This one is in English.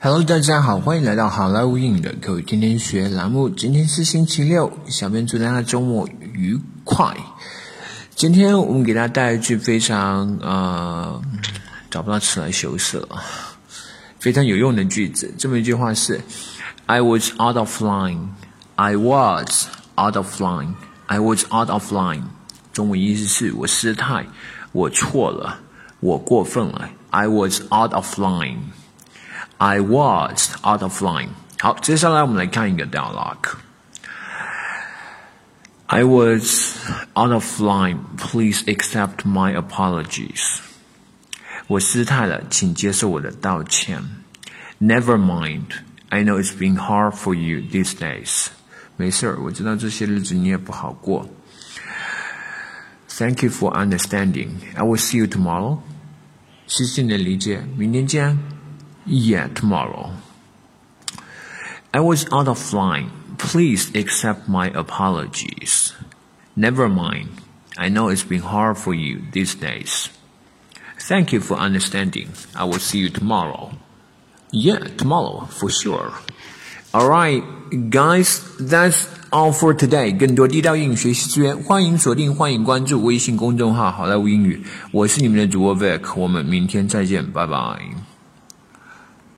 Hello，大家好，欢迎来到好莱坞英语的口语天天学栏目。今天是星期六，小编祝大家周末愉快。今天我们给大家带一句非常呃找不到词来修饰了，非常有用的句子。这么一句话是：I was out of line. I was out of line. I was out of line. 中文意思是我失态，我错了，我过分了。I was out of line. I was out of line. 好，接下来我们来看一个 dialogue. I was out of line. Please accept my apologies. 我失态了，请接受我的道歉。Never mind. I know it's been hard for you these days. 没事儿，我知道这些日子你也不好过。Thank you for understanding. I will see you tomorrow. 谢谢你的理解，明天见。 Yeah, tomorrow. I was out of line. Please accept my apologies. Never mind. I know it's been hard for you these days. Thank you for understanding. I will see you tomorrow. Yeah, tomorrow, for sure. Alright, guys, that's all for today. 更多地道英语学习资源，欢迎锁定，欢迎关注微信公众号“好莱坞英语”。我是你们的主播 Vic，我们明天再见，拜拜。